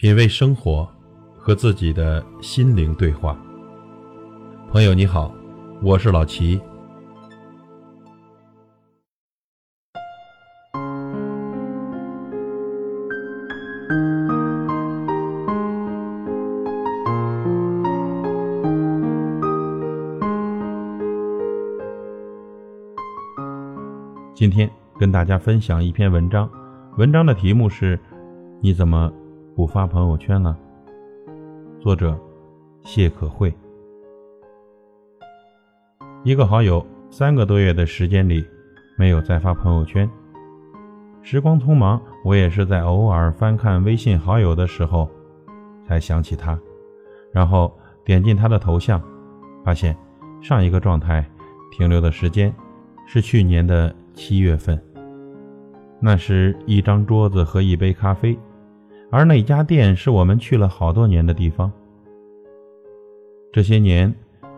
品味生活，和自己的心灵对话。朋友你好，我是老齐。今天跟大家分享一篇文章，文章的题目是：你怎么？不发朋友圈了。作者：谢可慧。一个好友三个多月的时间里没有再发朋友圈。时光匆忙，我也是在偶尔翻看微信好友的时候才想起他，然后点进他的头像，发现上一个状态停留的时间是去年的七月份。那时一张桌子和一杯咖啡。而那家店是我们去了好多年的地方。这些年，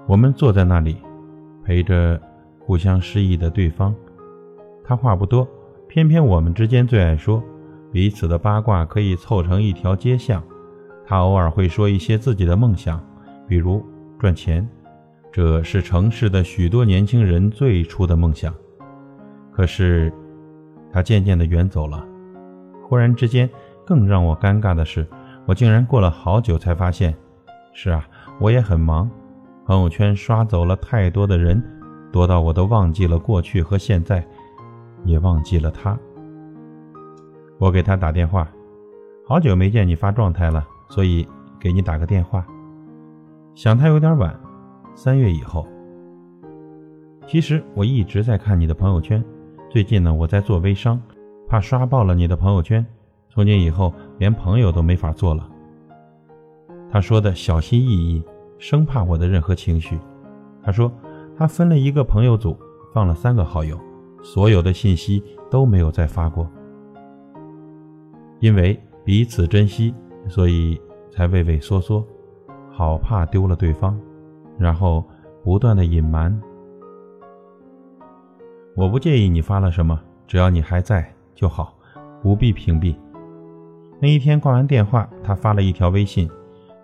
我们坐在那里，陪着互相失意的对方。他话不多，偏偏我们之间最爱说彼此的八卦，可以凑成一条街巷。他偶尔会说一些自己的梦想，比如赚钱，这是城市的许多年轻人最初的梦想。可是，他渐渐地远走了。忽然之间。更让我尴尬的是，我竟然过了好久才发现，是啊，我也很忙，朋友圈刷走了太多的人，多到我都忘记了过去和现在，也忘记了他。我给他打电话，好久没见你发状态了，所以给你打个电话。想他有点晚，三月以后。其实我一直在看你的朋友圈，最近呢，我在做微商，怕刷爆了你的朋友圈。从今以后，连朋友都没法做了。他说的小心翼翼，生怕我的任何情绪。他说，他分了一个朋友组，放了三个好友，所有的信息都没有再发过。因为彼此珍惜，所以才畏畏缩缩，好怕丢了对方，然后不断的隐瞒。我不介意你发了什么，只要你还在就好，不必屏蔽。那一天挂完电话，他发了一条微信，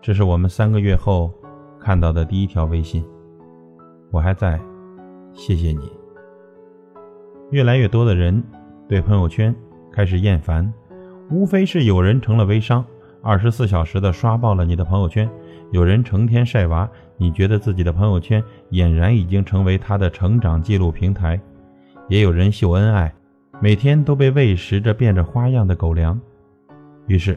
这是我们三个月后看到的第一条微信。我还在，谢谢你。越来越多的人对朋友圈开始厌烦，无非是有人成了微商，二十四小时的刷爆了你的朋友圈；有人成天晒娃，你觉得自己的朋友圈俨然已经成为他的成长记录平台；也有人秀恩爱，每天都被喂食着变着花样的狗粮。于是，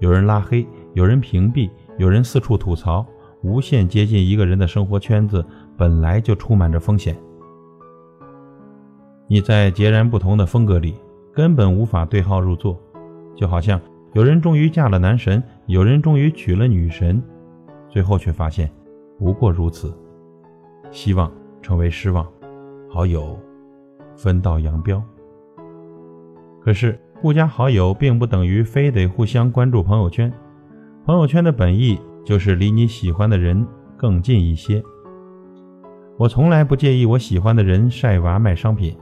有人拉黑，有人屏蔽，有人四处吐槽。无限接近一个人的生活圈子，本来就充满着风险。你在截然不同的风格里，根本无法对号入座。就好像有人终于嫁了男神，有人终于娶了女神，最后却发现不过如此。希望成为失望，好友分道扬镳。可是。互加好友并不等于非得互相关注朋友圈，朋友圈的本意就是离你喜欢的人更近一些。我从来不介意我喜欢的人晒娃卖商品，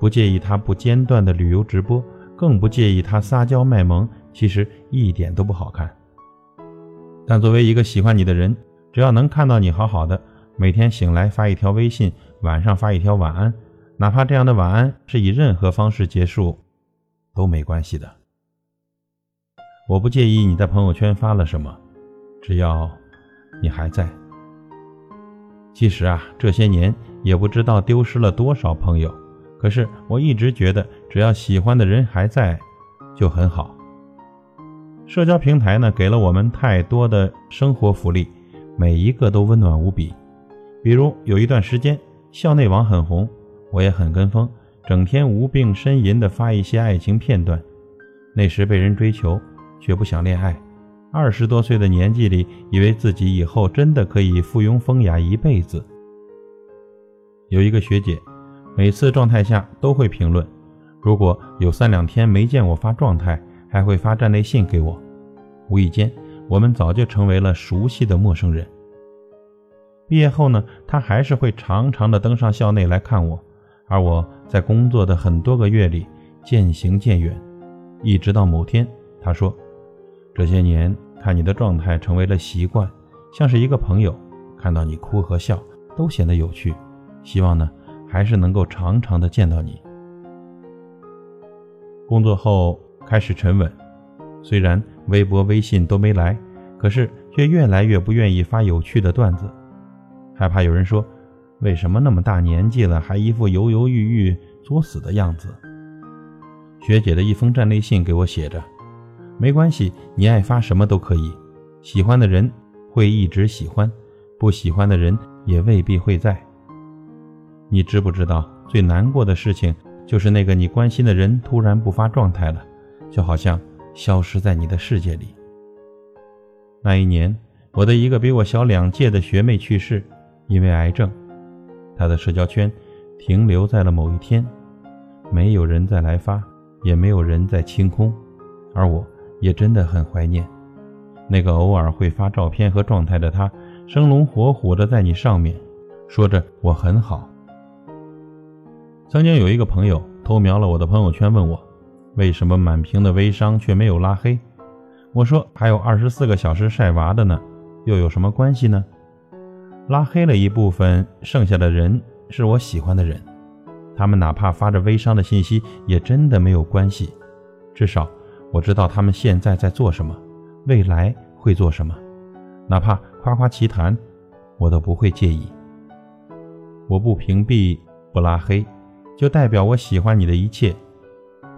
不介意他不间断的旅游直播，更不介意他撒娇卖萌，其实一点都不好看。但作为一个喜欢你的人，只要能看到你好好的，每天醒来发一条微信，晚上发一条晚安，哪怕这样的晚安是以任何方式结束。都没关系的，我不介意你在朋友圈发了什么，只要你还在。其实啊，这些年也不知道丢失了多少朋友，可是我一直觉得，只要喜欢的人还在，就很好。社交平台呢，给了我们太多的生活福利，每一个都温暖无比。比如有一段时间，校内网很红，我也很跟风。整天无病呻吟地发一些爱情片段，那时被人追求，却不想恋爱。二十多岁的年纪里，以为自己以后真的可以附庸风雅一辈子。有一个学姐，每次状态下都会评论，如果有三两天没见我发状态，还会发站内信给我。无意间，我们早就成为了熟悉的陌生人。毕业后呢，她还是会常常的登上校内来看我。而我在工作的很多个月里渐行渐远，一直到某天，他说：“这些年看你的状态成为了习惯，像是一个朋友，看到你哭和笑都显得有趣。希望呢，还是能够常常的见到你。工作后开始沉稳，虽然微博、微信都没来，可是却越来越不愿意发有趣的段子，害怕有人说，为什么那么大年纪了还一副犹犹豫豫、作死的样子？学姐的一封站内信给我写着：“没关系，你爱发什么都可以，喜欢的人会一直喜欢，不喜欢的人也未必会在。你知不知道最难过的事情？”就是那个你关心的人突然不发状态了，就好像消失在你的世界里。那一年，我的一个比我小两届的学妹去世，因为癌症，他的社交圈停留在了某一天，没有人再来发，也没有人在清空，而我也真的很怀念那个偶尔会发照片和状态的他，生龙活虎的在你上面，说着我很好。曾经有一个朋友偷瞄了我的朋友圈，问我为什么满屏的微商却没有拉黑。我说还有二十四个小时晒娃的呢，又有什么关系呢？拉黑了一部分，剩下的人是我喜欢的人，他们哪怕发着微商的信息，也真的没有关系。至少我知道他们现在在做什么，未来会做什么，哪怕夸夸其谈，我都不会介意。我不屏蔽，不拉黑。就代表我喜欢你的一切。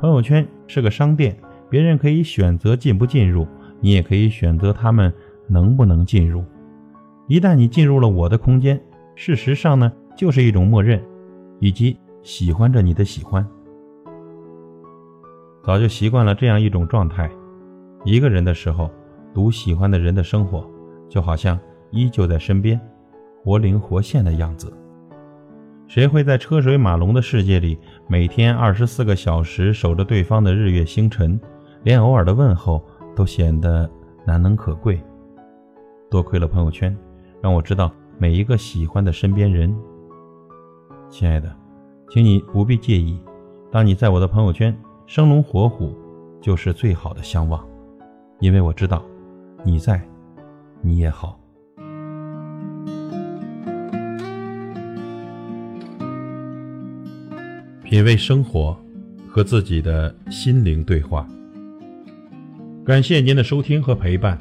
朋友圈是个商店，别人可以选择进不进入，你也可以选择他们能不能进入。一旦你进入了我的空间，事实上呢，就是一种默认，以及喜欢着你的喜欢。早就习惯了这样一种状态，一个人的时候，读喜欢的人的生活，就好像依旧在身边，活灵活现的样子。谁会在车水马龙的世界里，每天二十四个小时守着对方的日月星辰，连偶尔的问候都显得难能可贵？多亏了朋友圈，让我知道每一个喜欢的身边人。亲爱的，请你不必介意，当你在我的朋友圈生龙活虎，就是最好的相望，因为我知道你在，你也好。品味生活，和自己的心灵对话。感谢您的收听和陪伴。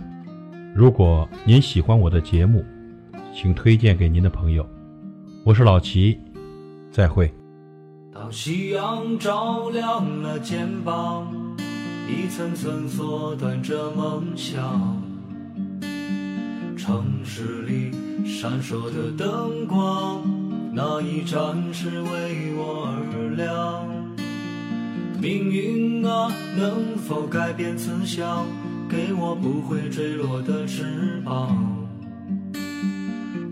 如果您喜欢我的节目，请推荐给您的朋友。我是老齐，再会。当夕阳照亮了肩膀，一层层缩短着梦想。城市里闪烁的灯光。那一盏是为我而亮，命运啊，能否改变慈祥，给我不会坠落的翅膀，